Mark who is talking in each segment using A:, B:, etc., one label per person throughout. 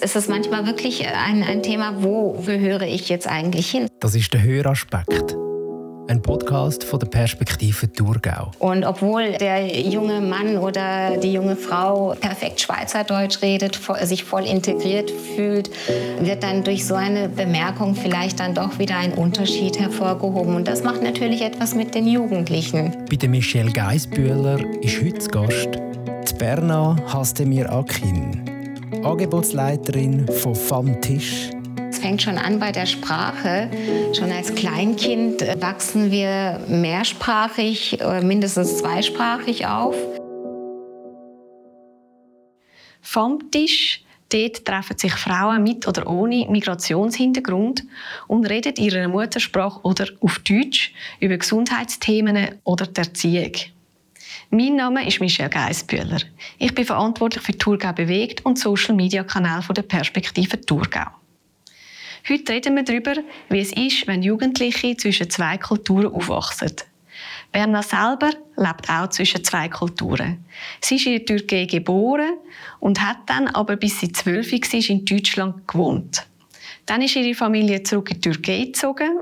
A: Es ist manchmal wirklich ein, ein Thema, wo gehöre ich jetzt eigentlich hin?
B: Das ist der Höraspekt. Ein Podcast von der Perspektive Thurgau.
A: Und obwohl der junge Mann oder die junge Frau perfekt Schweizerdeutsch redet, sich voll integriert fühlt, wird dann durch so eine Bemerkung vielleicht dann doch wieder ein Unterschied hervorgehoben. Und das macht natürlich etwas mit den Jugendlichen.
B: Bei der Michelle Geisbühler ist heute Gast Berna Hastemir Akin, Angebotsleiterin von Tisch
A: es fängt schon an bei der Sprache. Schon als Kleinkind wachsen wir mehrsprachig, mindestens zweisprachig auf.
C: Vom Tisch Dort treffen sich Frauen mit oder ohne Migrationshintergrund und reden ihrer Muttersprache oder auf Deutsch über Gesundheitsthemen oder die Erziehung. Mein Name ist Michelle Geisbühler. Ich bin verantwortlich für Thurgau bewegt und Social Media Kanal der Perspektive Thurgau. Heute reden wir darüber, wie es ist, wenn Jugendliche zwischen zwei Kulturen aufwachsen. Berna selber lebt auch zwischen zwei Kulturen. Sie ist in der Türkei geboren und hat dann aber bis sie zwölf war in Deutschland gewohnt. Dann ist ihre Familie zurück in die Türkei gezogen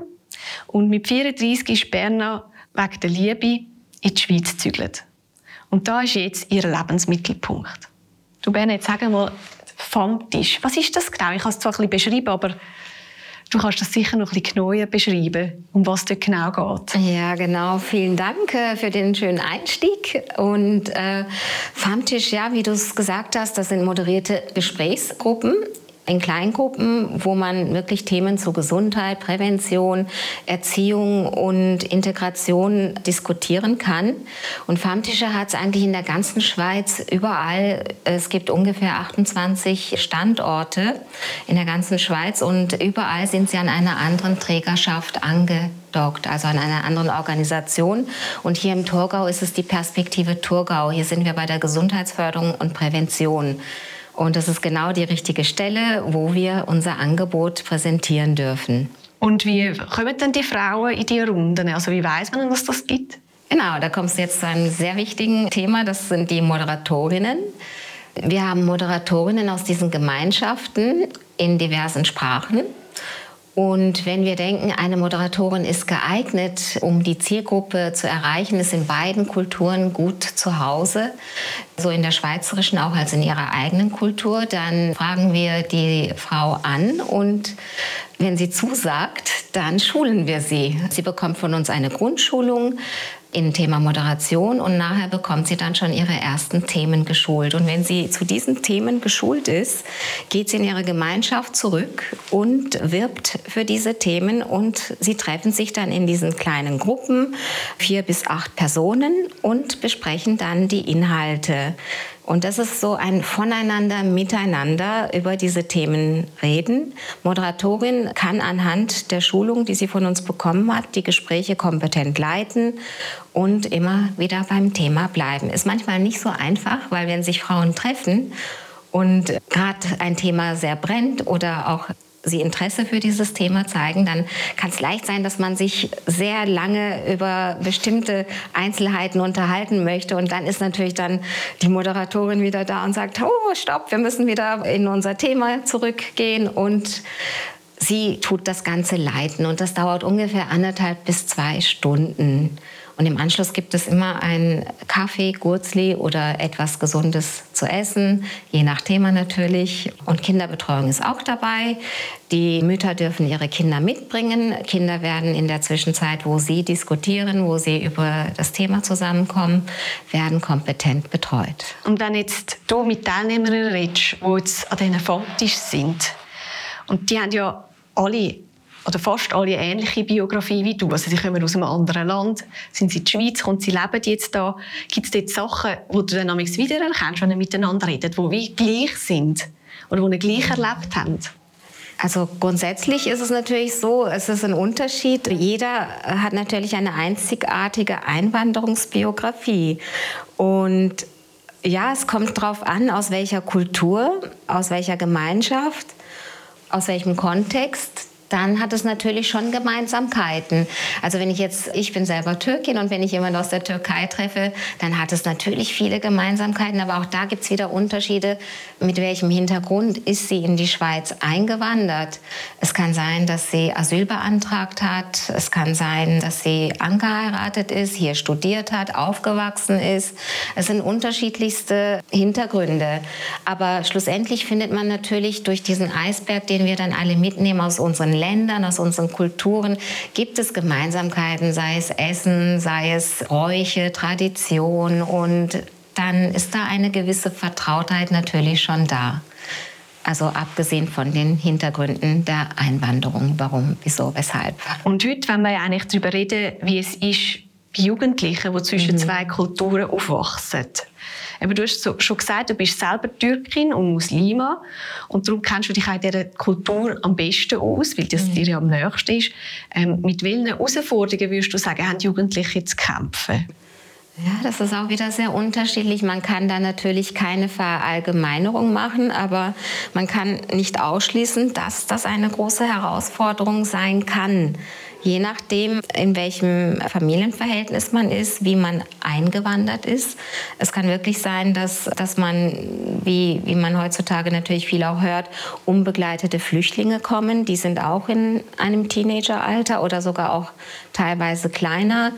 C: und mit 34 ist Berna wegen der Liebe in die Schweiz gezügelt. Und da ist jetzt ihr Lebensmittelpunkt. Du Berna, jetzt sagen wir vom Tisch. Was ist das genau? Ich habe es zwar ein bisschen beschrieben, aber Du kannst das sicher noch ein bisschen genauer beschreiben, um was es genau geht.
A: Ja, genau. Vielen Dank äh, für den schönen Einstieg. Und äh, Farmtisch, ja, wie du es gesagt hast, das sind moderierte Gesprächsgruppen in Kleingruppen, wo man wirklich Themen zu Gesundheit, Prävention, Erziehung und Integration diskutieren kann. Und Farmtische hat es eigentlich in der ganzen Schweiz überall. Es gibt ungefähr 28 Standorte in der ganzen Schweiz und überall sind sie an einer anderen Trägerschaft angedockt, also an einer anderen Organisation. Und hier im Thurgau ist es die Perspektive Thurgau. Hier sind wir bei der Gesundheitsförderung und Prävention. Und das ist genau die richtige Stelle, wo wir unser Angebot präsentieren dürfen.
C: Und wie kommen denn die Frauen in die Runden? Also wie weiß man, was das gibt?
A: Genau, da kommst du jetzt zu einem sehr wichtigen Thema. Das sind die Moderatorinnen. Wir haben Moderatorinnen aus diesen Gemeinschaften in diversen Sprachen. Und wenn wir denken, eine Moderatorin ist geeignet, um die Zielgruppe zu erreichen, ist in beiden Kulturen gut zu Hause, so in der schweizerischen auch als in ihrer eigenen Kultur, dann fragen wir die Frau an und wenn sie zusagt, dann schulen wir sie. Sie bekommt von uns eine Grundschulung in Thema Moderation und nachher bekommt sie dann schon ihre ersten Themen geschult. Und wenn sie zu diesen Themen geschult ist, geht sie in ihre Gemeinschaft zurück und wirbt für diese Themen und sie treffen sich dann in diesen kleinen Gruppen, vier bis acht Personen und besprechen dann die Inhalte und das ist so ein Voneinander, Miteinander über diese Themen reden. Moderatorin kann anhand der Schulung, die sie von uns bekommen hat, die Gespräche kompetent leiten und immer wieder beim Thema bleiben. Ist manchmal nicht so einfach, weil wenn sich Frauen treffen und gerade ein Thema sehr brennt oder auch Sie Interesse für dieses Thema zeigen, dann kann es leicht sein, dass man sich sehr lange über bestimmte Einzelheiten unterhalten möchte. Und dann ist natürlich dann die Moderatorin wieder da und sagt, oh, stopp, wir müssen wieder in unser Thema zurückgehen. Und sie tut das Ganze leiten. Und das dauert ungefähr anderthalb bis zwei Stunden. Und im Anschluss gibt es immer einen Kaffee, Gurzli oder etwas Gesundes zu essen, je nach Thema natürlich. Und Kinderbetreuung ist auch dabei. Die Mütter dürfen ihre Kinder mitbringen. Kinder werden in der Zwischenzeit, wo sie diskutieren, wo sie über das Thema zusammenkommen, werden kompetent betreut.
C: Und wenn jetzt du mit Teilnehmern redest, die jetzt an diesen Fotos sind, und die haben ja alle oder fast alle ähnliche Biografie wie du. Also sie kommen aus einem anderen Land, sind sie in der Schweiz und sie leben jetzt da. Gibt es dort Sachen, die du dann wiedererkennst, wenn ihr miteinander redet, die wie gleich sind oder die ihr gleich erlebt habt?
A: Also grundsätzlich ist es natürlich so, es ist ein Unterschied. Jeder hat natürlich eine einzigartige Einwanderungsbiografie. Und ja, es kommt darauf an, aus welcher Kultur, aus welcher Gemeinschaft, aus welchem Kontext dann hat es natürlich schon Gemeinsamkeiten. Also wenn ich jetzt, ich bin selber Türkin und wenn ich jemanden aus der Türkei treffe, dann hat es natürlich viele Gemeinsamkeiten, aber auch da gibt es wieder Unterschiede, mit welchem Hintergrund ist sie in die Schweiz eingewandert. Es kann sein, dass sie Asyl beantragt hat, es kann sein, dass sie angeheiratet ist, hier studiert hat, aufgewachsen ist. Es sind unterschiedlichste Hintergründe. Aber schlussendlich findet man natürlich durch diesen Eisberg, den wir dann alle mitnehmen aus unseren Ländern, aus unseren Kulturen gibt es Gemeinsamkeiten, sei es Essen, sei es Bräuche, Tradition und dann ist da eine gewisse Vertrautheit natürlich schon da. Also abgesehen von den Hintergründen der Einwanderung, warum, wieso, weshalb.
C: Und heute, wenn wir ja eigentlich darüber reden, wie es ist bei Jugendlichen, die zwischen mhm. zwei Kulturen aufwachsen. Aber du hast schon gesagt, du bist selber Türkin und Muslima und darum kennst du dich auch in dieser Kultur am besten aus, weil das mhm. dir ja am nächsten ist. Ähm, mit welchen Herausforderungen würdest du sagen, haben Jugendliche zu kämpfen?
A: Ja, das ist auch wieder sehr unterschiedlich. Man kann da natürlich keine Verallgemeinerung machen, aber man kann nicht ausschließen, dass das eine große Herausforderung sein kann je nachdem, in welchem Familienverhältnis man ist, wie man eingewandert ist. Es kann wirklich sein, dass, dass man, wie, wie man heutzutage natürlich viel auch hört, unbegleitete Flüchtlinge kommen. Die sind auch in einem Teenageralter oder sogar auch teilweise kleiner.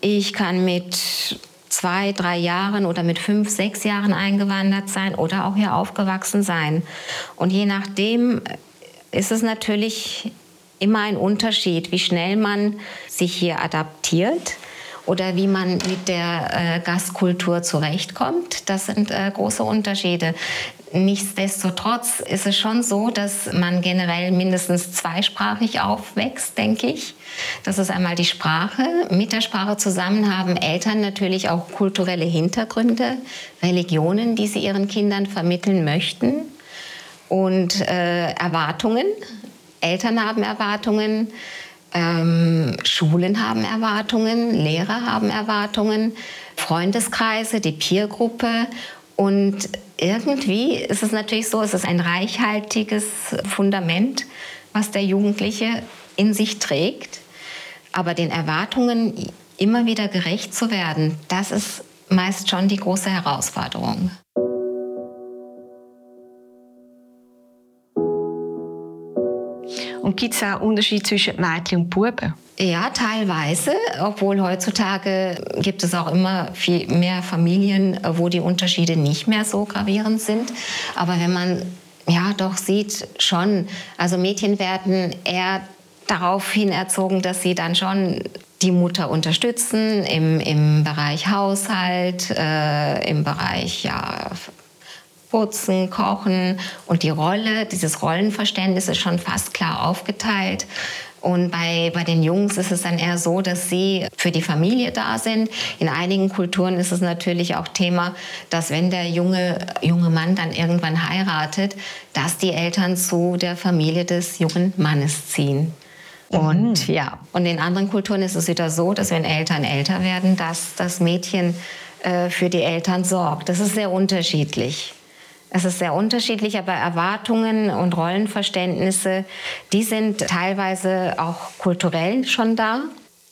A: Ich kann mit zwei, drei Jahren oder mit fünf, sechs Jahren eingewandert sein oder auch hier aufgewachsen sein. Und je nachdem ist es natürlich immer ein Unterschied, wie schnell man sich hier adaptiert oder wie man mit der äh, Gastkultur zurechtkommt. Das sind äh, große Unterschiede. Nichtsdestotrotz ist es schon so, dass man generell mindestens zweisprachig aufwächst, denke ich. Das ist einmal die Sprache. Mit der Sprache zusammen haben Eltern natürlich auch kulturelle Hintergründe, Religionen, die sie ihren Kindern vermitteln möchten und äh, Erwartungen. Eltern haben Erwartungen, ähm, Schulen haben Erwartungen, Lehrer haben Erwartungen, Freundeskreise, die Peergruppe. Und irgendwie ist es natürlich so, es ist ein reichhaltiges Fundament, was der Jugendliche in sich trägt. Aber den Erwartungen immer wieder gerecht zu werden, das ist meist schon die große Herausforderung.
C: Und gibt es auch Unterschiede zwischen Mädchen und Buben?
A: Ja, teilweise, obwohl heutzutage gibt es auch immer viel mehr Familien, wo die Unterschiede nicht mehr so gravierend sind. Aber wenn man ja doch sieht, schon, also Mädchen werden eher daraufhin erzogen, dass sie dann schon die Mutter unterstützen im, im Bereich Haushalt, äh, im Bereich ja, Putzen, Kochen und die Rolle, dieses Rollenverständnis ist schon fast klar aufgeteilt. Und bei, bei den Jungs ist es dann eher so, dass sie für die Familie da sind. In einigen Kulturen ist es natürlich auch Thema, dass wenn der junge, junge Mann dann irgendwann heiratet, dass die Eltern zu der Familie des jungen Mannes ziehen. Und mhm. ja, und in anderen Kulturen ist es wieder so, dass wenn Eltern älter werden, dass das Mädchen äh, für die Eltern sorgt. Das ist sehr unterschiedlich. Es ist sehr unterschiedlich, aber Erwartungen und Rollenverständnisse, die sind teilweise auch kulturell schon da.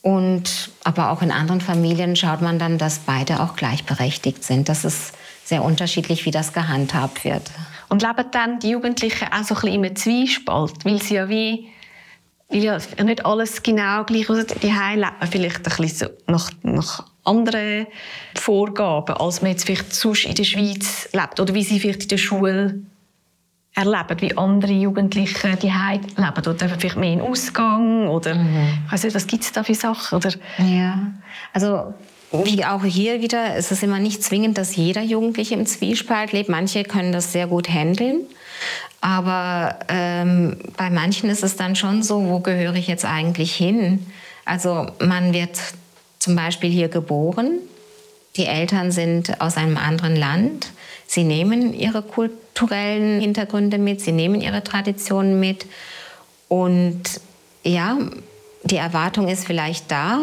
A: Und aber auch in anderen Familien schaut man dann, dass beide auch gleichberechtigt sind. Das ist sehr unterschiedlich, wie das gehandhabt wird.
C: Und leben dann die Jugendlichen auch so ein bisschen im Zwiespalt, weil sie ja wie weil ja nicht alles genau gleich aus die leben, vielleicht ein bisschen nach, nach anderen Vorgaben, als man jetzt vielleicht sonst in der Schweiz lebt oder wie sie vielleicht in der Schule erleben, wie andere Jugendliche die leben oder vielleicht mehr in Ausgang oder mhm. ich weiß nicht, was gibt es da für Sachen oder
A: ja also wie auch hier wieder ist es immer nicht zwingend, dass jeder Jugendliche im Zwiespalt lebt. Manche können das sehr gut handeln. Aber ähm, bei manchen ist es dann schon so, wo gehöre ich jetzt eigentlich hin? Also man wird zum Beispiel hier geboren, die Eltern sind aus einem anderen Land, sie nehmen ihre kulturellen Hintergründe mit, sie nehmen ihre Traditionen mit. Und ja, die Erwartung ist vielleicht da,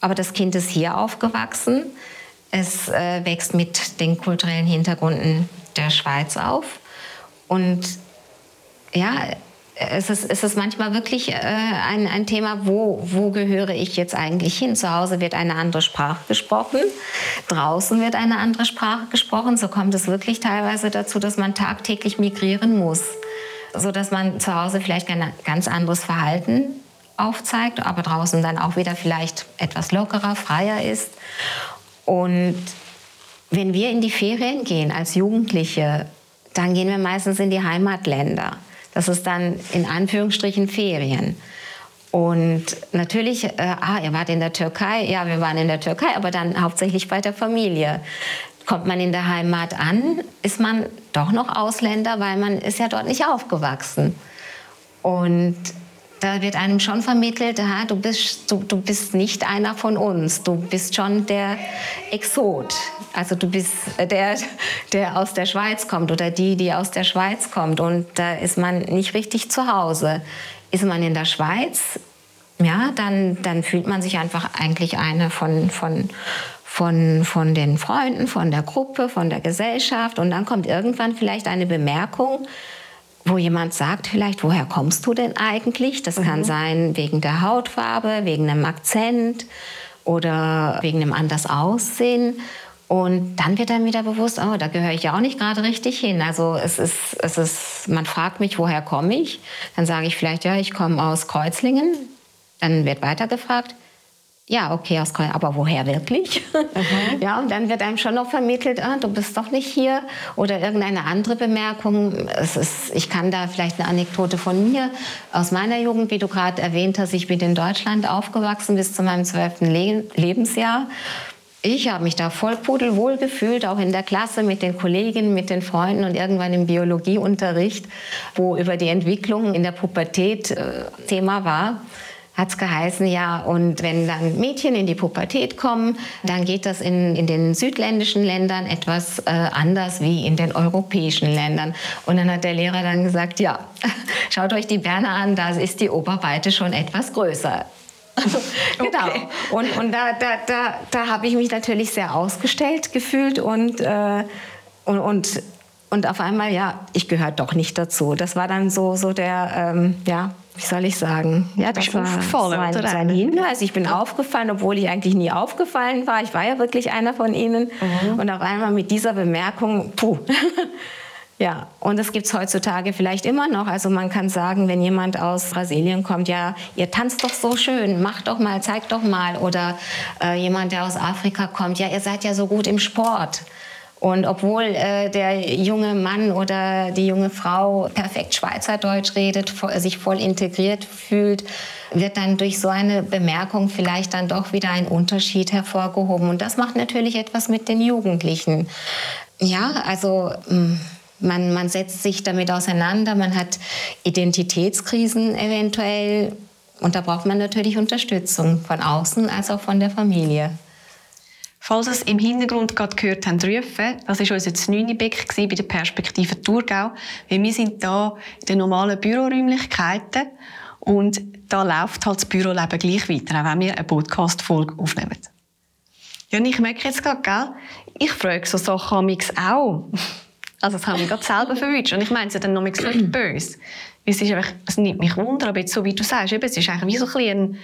A: aber das Kind ist hier aufgewachsen, es äh, wächst mit den kulturellen Hintergründen der Schweiz auf. Und ja, es ist, es ist manchmal wirklich äh, ein, ein Thema, wo, wo gehöre ich jetzt eigentlich hin? Zu Hause wird eine andere Sprache gesprochen, draußen wird eine andere Sprache gesprochen. So kommt es wirklich teilweise dazu, dass man tagtäglich migrieren muss, sodass man zu Hause vielleicht ein ganz anderes Verhalten aufzeigt, aber draußen dann auch wieder vielleicht etwas lockerer, freier ist. Und wenn wir in die Ferien gehen als Jugendliche, dann gehen wir meistens in die Heimatländer. Das ist dann in Anführungsstrichen Ferien. Und natürlich, äh, ah, ihr wart in der Türkei, ja, wir waren in der Türkei, aber dann hauptsächlich bei der Familie. Kommt man in der Heimat an, ist man doch noch Ausländer, weil man ist ja dort nicht aufgewachsen. Und da wird einem schon vermittelt, aha, du, bist, du, du bist nicht einer von uns, du bist schon der Exot. Also du bist der, der aus der Schweiz kommt oder die, die aus der Schweiz kommt. Und da ist man nicht richtig zu Hause. Ist man in der Schweiz, ja, dann, dann fühlt man sich einfach eigentlich eine von, von, von, von den Freunden, von der Gruppe, von der Gesellschaft. Und dann kommt irgendwann vielleicht eine Bemerkung, wo jemand sagt vielleicht, woher kommst du denn eigentlich? Das mhm. kann sein wegen der Hautfarbe, wegen einem Akzent oder wegen einem anders Aussehen. Und dann wird dann wieder bewusst, oh, da gehöre ich ja auch nicht gerade richtig hin. Also es ist, es ist, man fragt mich, woher komme ich? Dann sage ich vielleicht, ja, ich komme aus Kreuzlingen. Dann wird weiter gefragt, ja, okay, aus aber woher wirklich? Mhm. Ja, und dann wird einem schon noch vermittelt, ah, du bist doch nicht hier oder irgendeine andere Bemerkung. Es ist, ich kann da vielleicht eine Anekdote von mir aus meiner Jugend, wie du gerade erwähnt hast. Ich bin in Deutschland aufgewachsen bis zu meinem zwölften Le Lebensjahr. Ich habe mich da voll pudelwohl gefühlt, auch in der Klasse mit den Kolleginnen, mit den Freunden und irgendwann im Biologieunterricht, wo über die Entwicklung in der Pubertät äh, Thema war hat es geheißen, ja, und wenn dann Mädchen in die Pubertät kommen, dann geht das in, in den südländischen Ländern etwas äh, anders wie in den europäischen Ländern. Und dann hat der Lehrer dann gesagt, ja, schaut euch die Berner an, da ist die Oberweite schon etwas größer. genau. Okay. Und, und da, da, da, da habe ich mich natürlich sehr ausgestellt gefühlt und, äh, und, und, und auf einmal, ja, ich gehöre doch nicht dazu. Das war dann so, so der, ähm, ja, wie soll ich sagen? Ja, das war so ein, so ein Hinweis. Ich bin aufgefallen, obwohl ich eigentlich nie aufgefallen war. Ich war ja wirklich einer von ihnen. Mhm. Und auf einmal mit dieser Bemerkung, puh. Ja, und das gibt es heutzutage vielleicht immer noch. Also man kann sagen, wenn jemand aus Brasilien kommt, ja, ihr tanzt doch so schön, macht doch mal, zeigt doch mal. Oder äh, jemand, der aus Afrika kommt, ja, ihr seid ja so gut im Sport. Und obwohl äh, der junge Mann oder die junge Frau perfekt Schweizerdeutsch redet, sich voll integriert fühlt, wird dann durch so eine Bemerkung vielleicht dann doch wieder ein Unterschied hervorgehoben. Und das macht natürlich etwas mit den Jugendlichen. Ja, also hm, man, man setzt sich damit auseinander, man hat Identitätskrisen eventuell. Und da braucht man natürlich Unterstützung von außen als auch von der Familie.
C: Falls es im Hintergrund gerade gehört habt, rufen, das war unser 9. Beck bei der Perspektive Thurgau. Weil wir sind hier in den normalen Büroräumlichkeiten und da läuft halt das Büroleben gleich weiter, auch wenn wir eine Podcast-Folge aufnehmen. Ja, ich merke jetzt gerade, gell, ich frage so Sachen amix auch. Also das habe ich gerade selber verwünscht. Und ich meine es ja dann noch nicht böse. Es, ist einfach, es nimmt mich wunder, aber jetzt so wie du sagst, eben, es ist eigentlich wie so ein bisschen,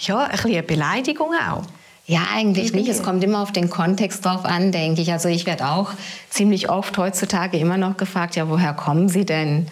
C: ja, ein bisschen eine Beleidigung auch.
A: Ja, eigentlich nicht. Es kommt immer auf den Kontext drauf an, denke ich. Also ich werde auch ziemlich oft heutzutage immer noch gefragt, ja, woher kommen Sie denn?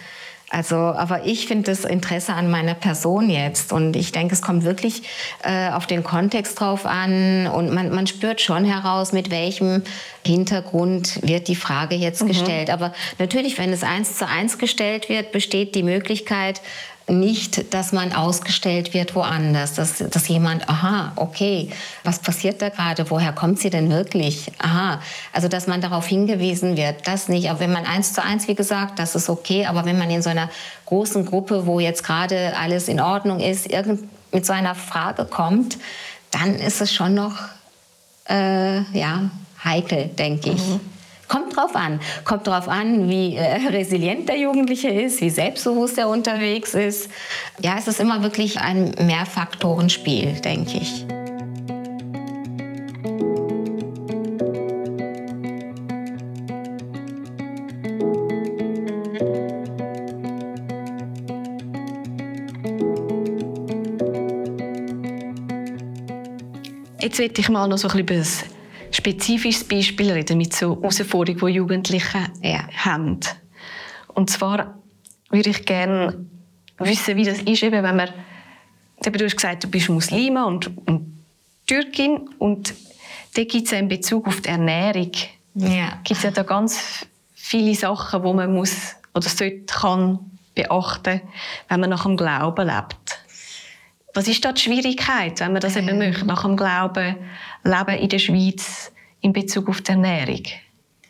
A: Also, aber ich finde das Interesse an meiner Person jetzt und ich denke, es kommt wirklich äh, auf den Kontext drauf an und man, man spürt schon heraus, mit welchem Hintergrund wird die Frage jetzt mhm. gestellt. Aber natürlich, wenn es eins zu eins gestellt wird, besteht die Möglichkeit, nicht, dass man ausgestellt wird woanders, dass, dass jemand, aha, okay, was passiert da gerade, woher kommt sie denn wirklich? Aha, also dass man darauf hingewiesen wird, das nicht. Aber wenn man eins zu eins, wie gesagt, das ist okay, aber wenn man in so einer großen Gruppe, wo jetzt gerade alles in Ordnung ist, irgend mit so einer Frage kommt, dann ist es schon noch äh, ja, heikel, denke ich. Mhm. Kommt drauf an. Kommt drauf an, wie äh, resilient der Jugendliche ist, wie selbstbewusst er unterwegs ist. Ja, es ist immer wirklich ein Mehrfaktorenspiel, denke ich.
C: Jetzt werde ich mal noch so ein bisschen über das spezifisches Beispiel reden mit so Herausforderungen, die Jugendliche ja. haben. Und zwar würde ich gerne wissen, wie das ist, eben, wenn man, du hast gesagt, du bist Muslima und, und Türkin und da gibt es in Bezug auf die Ernährung, ja. gibt es ja da ganz viele Sachen, die man muss oder sollte, kann beachten, wenn man nach dem Glauben lebt. Was ist da die Schwierigkeit, wenn man das eben äh. möchte, nach dem Glauben leben in der Schweiz in Bezug auf die Ernährung?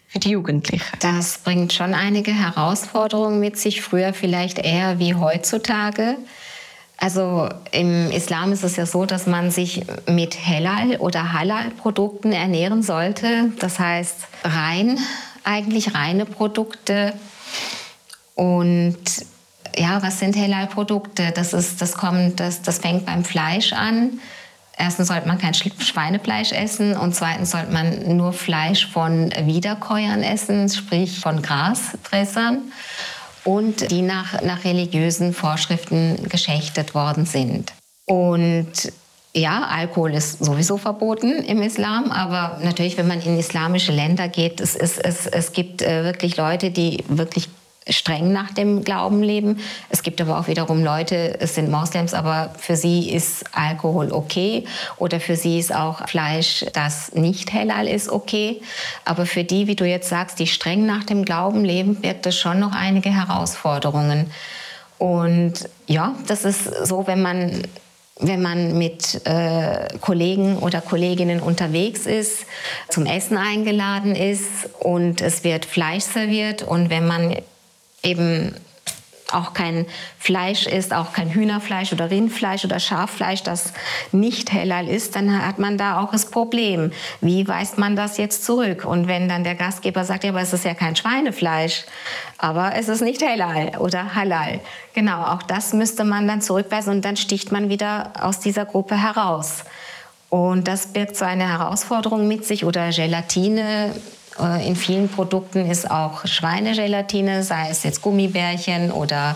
C: Für die Jugendlichen.
A: Das bringt schon einige Herausforderungen mit sich, früher vielleicht eher wie heutzutage. Also im Islam ist es ja so, dass man sich mit Halal oder Halal-Produkten ernähren sollte. Das heißt rein, eigentlich reine Produkte. Und ja, was sind Halal-Produkte? Das, das, das, das fängt beim Fleisch an. Erstens sollte man kein Schweinefleisch essen und zweitens sollte man nur Fleisch von Wiederkäuern essen, sprich von Grasfressern und die nach, nach religiösen Vorschriften geschächtet worden sind. Und ja, Alkohol ist sowieso verboten im Islam, aber natürlich, wenn man in islamische Länder geht, es, es, es, es gibt äh, wirklich Leute, die wirklich streng nach dem Glauben leben. Es gibt aber auch wiederum Leute, es sind Moslems, aber für sie ist Alkohol okay oder für sie ist auch Fleisch, das nicht halal ist, okay. Aber für die, wie du jetzt sagst, die streng nach dem Glauben leben, birgt es schon noch einige Herausforderungen. Und ja, das ist so, wenn man wenn man mit äh, Kollegen oder Kolleginnen unterwegs ist, zum Essen eingeladen ist und es wird Fleisch serviert und wenn man eben auch kein Fleisch ist, auch kein Hühnerfleisch oder Rindfleisch oder Schaffleisch, das nicht halal ist, dann hat man da auch das Problem. Wie weist man das jetzt zurück? Und wenn dann der Gastgeber sagt, ja, aber es ist ja kein Schweinefleisch, aber es ist nicht halal oder halal. Genau, auch das müsste man dann zurückweisen und dann sticht man wieder aus dieser Gruppe heraus. Und das birgt so eine Herausforderung mit sich oder Gelatine in vielen Produkten ist auch Schweinegelatine, sei es jetzt Gummibärchen oder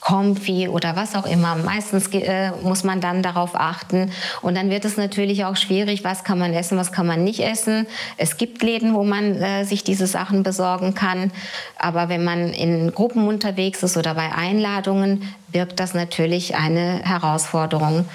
A: Comfy oder was auch immer. Meistens äh, muss man dann darauf achten. Und dann wird es natürlich auch schwierig, was kann man essen, was kann man nicht essen. Es gibt Läden, wo man äh, sich diese Sachen besorgen kann. Aber wenn man in Gruppen unterwegs ist oder bei Einladungen, birgt das natürlich eine Herausforderung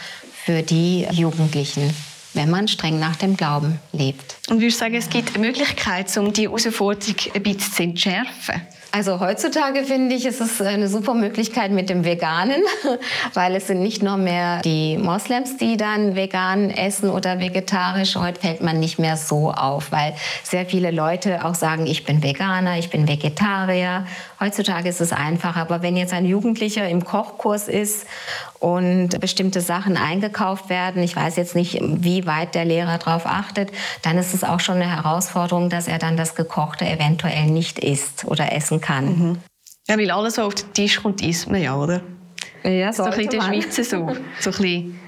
A: für die Jugendlichen wenn man streng nach dem Glauben lebt.
C: Und würdest du sagen, es gibt eine Möglichkeit, um die Herausforderung ein bisschen zu entschärfen?
A: Also heutzutage finde ich, ist es eine super Möglichkeit mit dem Veganen, weil es sind nicht nur mehr die Moslems, die dann vegan essen oder vegetarisch. Heute fällt man nicht mehr so auf, weil sehr viele Leute auch sagen, ich bin Veganer, ich bin Vegetarier. Heutzutage ist es einfacher. Aber wenn jetzt ein Jugendlicher im Kochkurs ist und bestimmte Sachen eingekauft werden, ich weiß jetzt nicht, wie weit der Lehrer darauf achtet, dann ist es auch schon eine Herausforderung, dass er dann das Gekochte eventuell nicht isst oder essen kann. Mhm.
C: Ja, weil alles, was auf den Tisch kommt, isst man ja, oder?
A: Ja, so ein
C: bisschen in der Schweiz so. so ein bisschen,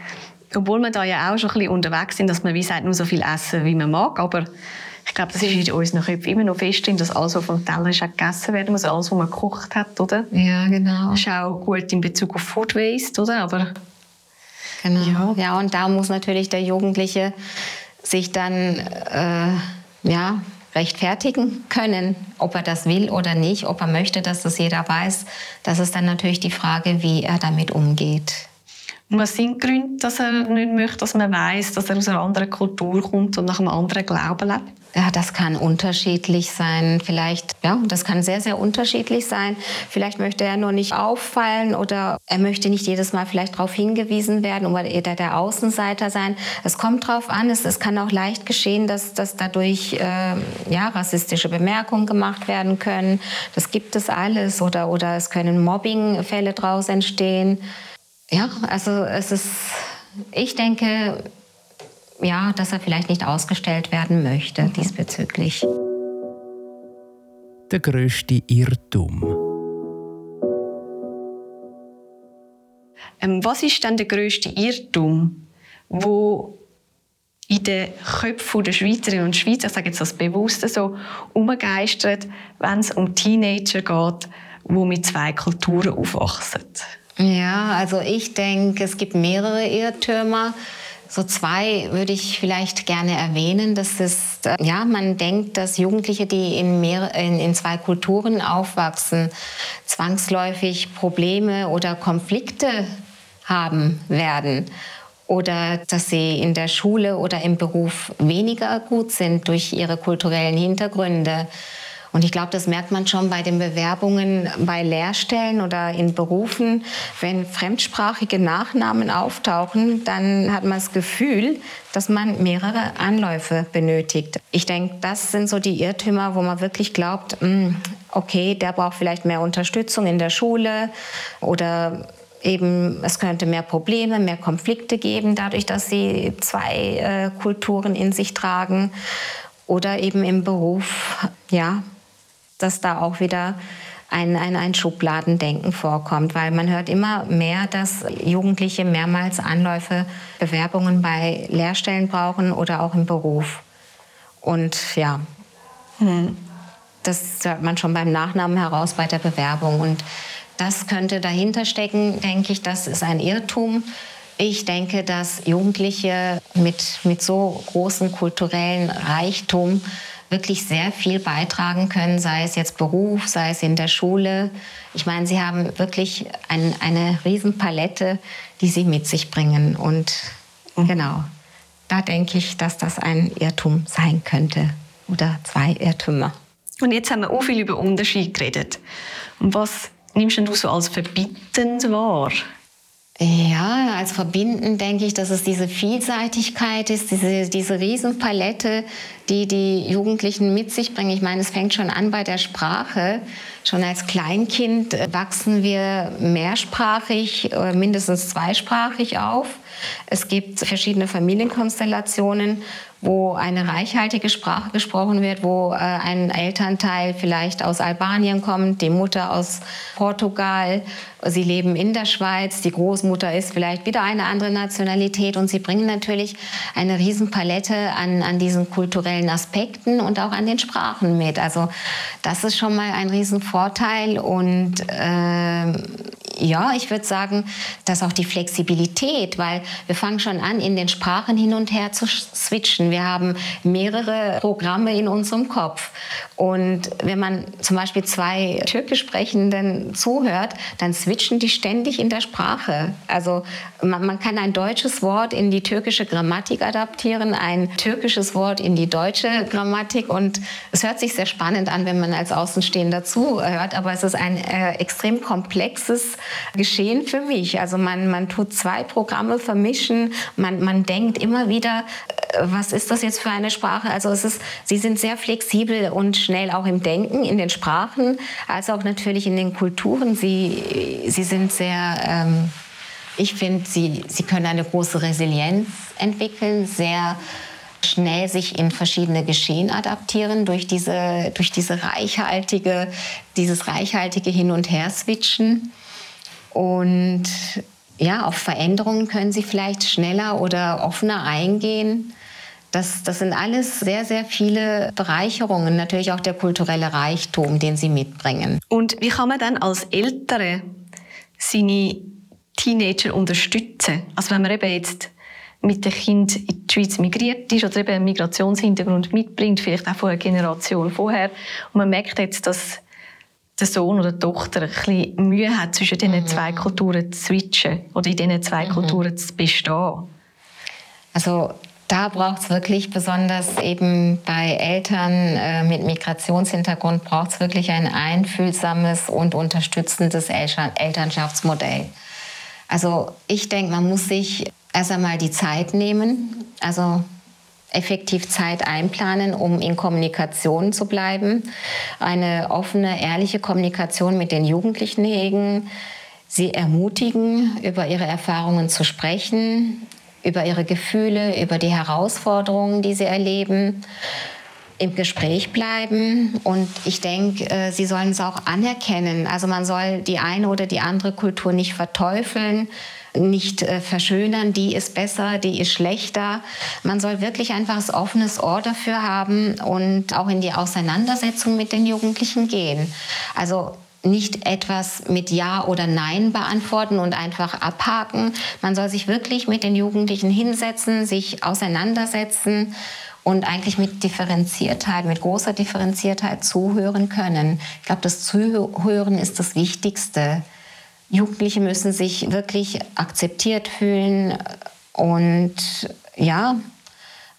C: obwohl wir da ja auch schon ein bisschen unterwegs sind, dass man wie gesagt, nur so viel essen, wie man mag, aber ich glaube, das ist in unseren Köpfen immer noch fest drin, dass alles, was vom Teller ist, auch gegessen werden muss, alles, was man gekocht hat, oder?
A: Ja, genau.
C: Das ist auch gut in Bezug auf Food Waste, oder? Aber
A: genau. Ja. ja, und da muss natürlich der Jugendliche sich dann äh, ja, rechtfertigen können, ob er das will oder nicht, ob er möchte, dass das jeder weiß. Das ist dann natürlich die Frage, wie er damit umgeht.
C: Was sind die Gründe, dass er nicht möchte, dass man weiß, dass er aus einer anderen Kultur kommt und nach einem anderen Glauben lebt?
A: Ja, das kann unterschiedlich sein. Vielleicht, ja, das kann sehr, sehr unterschiedlich sein. Vielleicht möchte er nur nicht auffallen oder er möchte nicht jedes Mal vielleicht darauf hingewiesen werden oder der, der Außenseiter sein. Es kommt drauf an. Es, es kann auch leicht geschehen, dass, dass dadurch äh, ja, rassistische Bemerkungen gemacht werden können. Das gibt es alles oder, oder es können Mobbingfälle daraus entstehen. Ja, also es ist, ich denke, ja, dass er vielleicht nicht ausgestellt werden möchte mhm. diesbezüglich.
B: Der größte Irrtum.
C: Ähm, was ist denn der größte Irrtum, wo in den Köpfen der Schweizerinnen und Schweizer, ich sage jetzt das bewusst so, umgeistert, wenn es um Teenager geht, die mit zwei Kulturen aufwachsen?
A: Ja, also ich denke, es gibt mehrere Irrtümer. So zwei würde ich vielleicht gerne erwähnen. Das ist, äh, ja, man denkt, dass Jugendliche, die in, mehr, in, in zwei Kulturen aufwachsen, zwangsläufig Probleme oder Konflikte haben werden oder dass sie in der Schule oder im Beruf weniger gut sind durch ihre kulturellen Hintergründe. Und ich glaube, das merkt man schon bei den Bewerbungen bei Lehrstellen oder in Berufen. Wenn fremdsprachige Nachnamen auftauchen, dann hat man das Gefühl, dass man mehrere Anläufe benötigt. Ich denke, das sind so die Irrtümer, wo man wirklich glaubt, hm, okay, der braucht vielleicht mehr Unterstützung in der Schule oder eben, es könnte mehr Probleme, mehr Konflikte geben, dadurch, dass sie zwei äh, Kulturen in sich tragen. Oder eben im Beruf, ja, dass da auch wieder ein, ein, ein Schubladendenken vorkommt, weil man hört immer mehr, dass Jugendliche mehrmals Anläufe, Bewerbungen bei Lehrstellen brauchen oder auch im Beruf. Und ja, hm. das hört man schon beim Nachnamen heraus bei der Bewerbung. Und das könnte dahinter stecken, denke ich, das ist ein Irrtum. Ich denke, dass Jugendliche mit, mit so großem kulturellen Reichtum wirklich sehr viel beitragen können, sei es jetzt Beruf, sei es in der Schule. Ich meine, sie haben wirklich ein, eine Riesenpalette, die sie mit sich bringen. Und mhm. genau, da denke ich, dass das ein Irrtum sein könnte oder zwei Irrtümer.
C: Und jetzt haben wir auch viel über Unterschied geredet. Und was nimmst du so als verbindend wahr?
A: Ja, als verbindend denke ich, dass es diese Vielseitigkeit ist, diese, diese Riesenpalette, die die Jugendlichen mit sich bringen. Ich meine, es fängt schon an bei der Sprache. Schon als Kleinkind wachsen wir mehrsprachig, äh, mindestens zweisprachig auf. Es gibt verschiedene Familienkonstellationen, wo eine reichhaltige Sprache gesprochen wird, wo äh, ein Elternteil vielleicht aus Albanien kommt, die Mutter aus Portugal, sie leben in der Schweiz, die Großmutter ist vielleicht wieder eine andere Nationalität und sie bringen natürlich eine Riesenpalette an, an diesen kulturellen Aspekten und auch an den Sprachen mit. Also das ist schon mal ein Riesenvorteil und äh, ja, ich würde sagen, dass auch die Flexibilität, weil wir fangen schon an, in den Sprachen hin und her zu switchen. Wir haben mehrere Programme in unserem Kopf. Und wenn man zum Beispiel zwei türkisch sprechenden zuhört, dann switchen die ständig in der Sprache. Also man, man kann ein deutsches Wort in die türkische Grammatik adaptieren, ein türkisches Wort in die deutsche Grammatik. Und es hört sich sehr spannend an, wenn man als Außenstehender zuhört, aber es ist ein äh, extrem komplexes Geschehen für mich. Also man, man tut zwei Programme vermischen, man, man denkt immer wieder, äh, was ist das jetzt für eine Sprache? Also es ist, sie sind sehr flexibel und schnell auch im Denken, in den Sprachen, als auch natürlich in den Kulturen. Sie, sie sind sehr... Ähm, ich finde, sie, sie können eine große Resilienz entwickeln, sehr schnell sich in verschiedene Geschehen adaptieren durch diese, durch diese reichhaltige, dieses reichhaltige Hin- und Her-Switchen. Und ja, auf Veränderungen können sie vielleicht schneller oder offener eingehen. Das, das sind alles sehr, sehr viele Bereicherungen, natürlich auch der kulturelle Reichtum, den sie mitbringen.
C: Und wie kann man dann als Ältere seine Teenager unterstützen? Also wenn man eben jetzt mit dem Kind in die Schweiz migriert ist oder eben einen Migrationshintergrund mitbringt, vielleicht auch von einer Generation vorher, und man merkt jetzt, dass der Sohn oder die Tochter ein bisschen Mühe hat, zwischen diesen mhm. zwei Kulturen zu switchen oder in diesen zwei mhm. Kulturen zu bestehen?
A: Also da braucht es wirklich besonders eben bei Eltern äh, mit Migrationshintergrund braucht es wirklich ein einfühlsames und unterstützendes Elternschaftsmodell. Also ich denke, man muss sich erst einmal die Zeit nehmen, also effektiv Zeit einplanen, um in Kommunikation zu bleiben, eine offene, ehrliche Kommunikation mit den Jugendlichen hegen, sie ermutigen, über ihre Erfahrungen zu sprechen, über ihre Gefühle, über die Herausforderungen, die sie erleben, im Gespräch bleiben. Und ich denke, äh, sie sollen es auch anerkennen. Also man soll die eine oder die andere Kultur nicht verteufeln nicht äh, verschönern, die ist besser, die ist schlechter. Man soll wirklich einfach ein offenes Ohr dafür haben und auch in die Auseinandersetzung mit den Jugendlichen gehen. Also nicht etwas mit Ja oder Nein beantworten und einfach abhaken. Man soll sich wirklich mit den Jugendlichen hinsetzen, sich auseinandersetzen und eigentlich mit Differenziertheit, mit großer Differenziertheit zuhören können. Ich glaube, das Zuhören ist das Wichtigste. Jugendliche müssen sich wirklich akzeptiert fühlen und ja,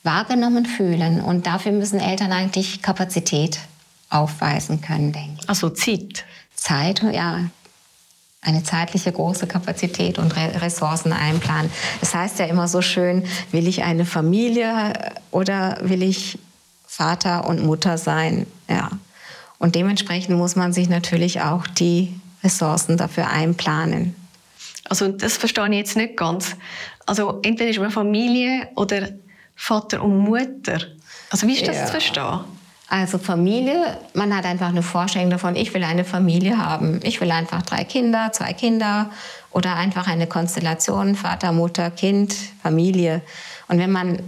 A: wahrgenommen fühlen. Und dafür müssen Eltern eigentlich Kapazität aufweisen können, denke ich.
C: Also Zeit.
A: Zeit, ja, eine zeitliche große Kapazität und Ressourcen einplanen. Das heißt ja immer so schön, will ich eine Familie oder will ich Vater und Mutter sein? Ja. Und dementsprechend muss man sich natürlich auch die Ressourcen dafür einplanen.
C: Also das verstehe ich jetzt nicht ganz. Also entweder ist man Familie oder Vater und Mutter. Also wie ist das ja. zu verstehen?
A: Also Familie, man hat einfach eine Vorstellung davon, ich will eine Familie haben. Ich will einfach drei Kinder, zwei Kinder oder einfach eine Konstellation, Vater, Mutter, Kind, Familie. Und wenn man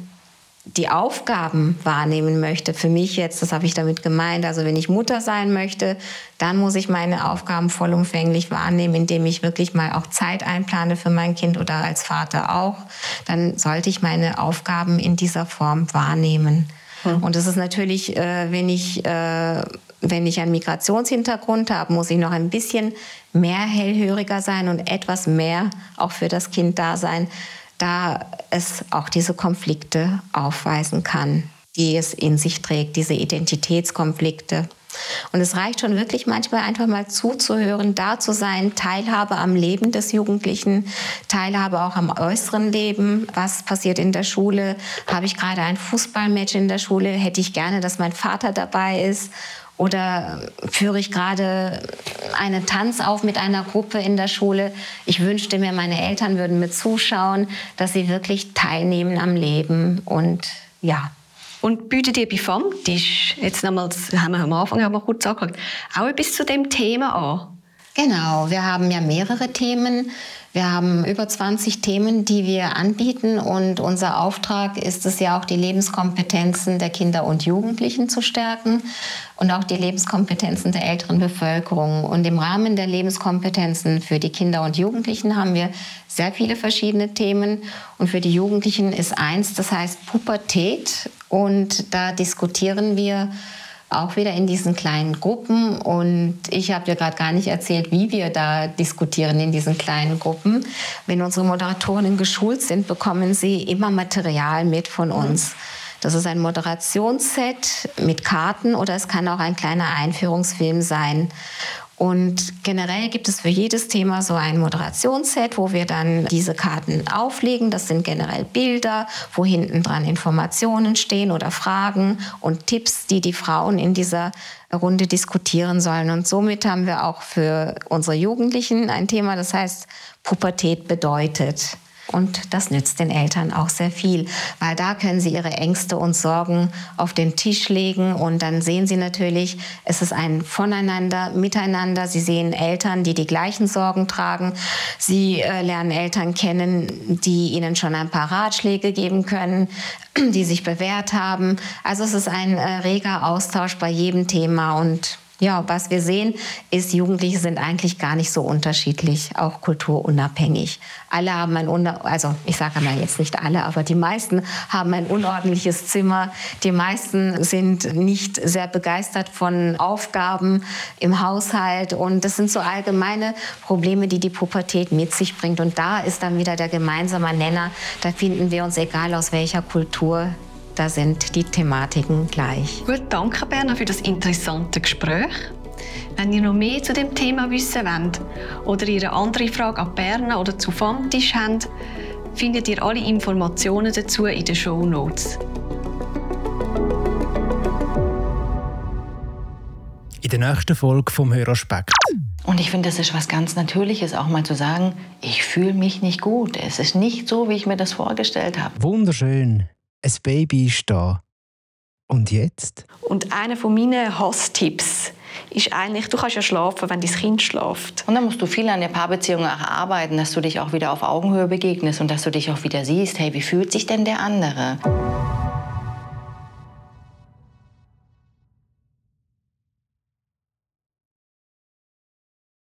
A: die Aufgaben wahrnehmen möchte, für mich jetzt, das habe ich damit gemeint, also wenn ich Mutter sein möchte, dann muss ich meine Aufgaben vollumfänglich wahrnehmen, indem ich wirklich mal auch Zeit einplane für mein Kind oder als Vater auch. Dann sollte ich meine Aufgaben in dieser Form wahrnehmen. Mhm. Und das ist natürlich, äh, wenn ich äh, wenn ich einen Migrationshintergrund habe, muss ich noch ein bisschen mehr hellhöriger sein und etwas mehr auch für das Kind da sein, da es auch diese Konflikte aufweisen kann, die es in sich trägt, diese Identitätskonflikte. Und es reicht schon wirklich manchmal einfach mal zuzuhören, da zu sein, Teilhabe am Leben des Jugendlichen, Teilhabe auch am äußeren Leben. Was passiert in der Schule? Habe ich gerade ein Fußballmatch in der Schule? Hätte ich gerne, dass mein Vater dabei ist? Oder führe ich gerade einen Tanz auf mit einer Gruppe in der Schule? Ich wünschte mir, meine Eltern würden mir zuschauen, dass sie wirklich teilnehmen am Leben und ja,
C: und bietet ihr bei Famtisch, jetzt nochmal, das haben wir am Anfang haben wir kurz angeschaut, auch etwas zu dem Thema an?
A: Genau, wir haben ja mehrere Themen. Wir haben über 20 Themen, die wir anbieten und unser Auftrag ist es ja auch, die Lebenskompetenzen der Kinder und Jugendlichen zu stärken und auch die Lebenskompetenzen der älteren Bevölkerung. Und im Rahmen der Lebenskompetenzen für die Kinder und Jugendlichen haben wir sehr viele verschiedene Themen und für die Jugendlichen ist eins, das heißt Pubertät und da diskutieren wir auch wieder in diesen kleinen Gruppen. Und ich habe dir gerade gar nicht erzählt, wie wir da diskutieren in diesen kleinen Gruppen. Wenn unsere Moderatorinnen geschult sind, bekommen sie immer Material mit von uns. Das ist ein Moderationsset mit Karten oder es kann auch ein kleiner Einführungsfilm sein. Und generell gibt es für jedes Thema so ein Moderationsset, wo wir dann diese Karten auflegen. Das sind generell Bilder, wo hinten dran Informationen stehen oder Fragen und Tipps, die die Frauen in dieser Runde diskutieren sollen. Und somit haben wir auch für unsere Jugendlichen ein Thema, das heißt Pubertät bedeutet. Und das nützt den Eltern auch sehr viel, weil da können sie ihre Ängste und Sorgen auf den Tisch legen und dann sehen sie natürlich, es ist ein Voneinander, Miteinander. Sie sehen Eltern, die die gleichen Sorgen tragen. Sie äh, lernen Eltern kennen, die ihnen schon ein paar Ratschläge geben können, die sich bewährt haben. Also es ist ein äh, reger Austausch bei jedem Thema und ja, was wir sehen, ist, Jugendliche sind eigentlich gar nicht so unterschiedlich, auch kulturunabhängig. Alle haben ein, also ich sage mal jetzt nicht alle, aber die meisten haben ein unordentliches Zimmer. Die meisten sind nicht sehr begeistert von Aufgaben im Haushalt. Und das sind so allgemeine Probleme, die die Pubertät mit sich bringt. Und da ist dann wieder der gemeinsame Nenner. Da finden wir uns, egal aus welcher Kultur, da sind die Thematiken gleich.
C: Gut, danke Berna für das interessante Gespräch. Wenn ihr noch mehr zu dem Thema wissen wollt oder ihr eine andere Frage an Berna oder zu Famtisch habt, findet ihr alle Informationen dazu in den Show Notes.
B: In der nächsten Folge vom Höraspekt.
D: Und ich finde, das ist was ganz Natürliches, auch mal zu sagen, ich fühle mich nicht gut. Es ist nicht so, wie ich mir das vorgestellt habe.
B: Wunderschön ein Baby ist da. Und jetzt?
C: Und einer von meinen Hasstipps ist eigentlich, du kannst ja schlafen, wenn dein Kind schläft.
D: Und dann musst du viel an der Paarbeziehung arbeiten, dass du dich auch wieder auf Augenhöhe begegnest und dass du dich auch wieder siehst, hey, wie fühlt sich denn der andere?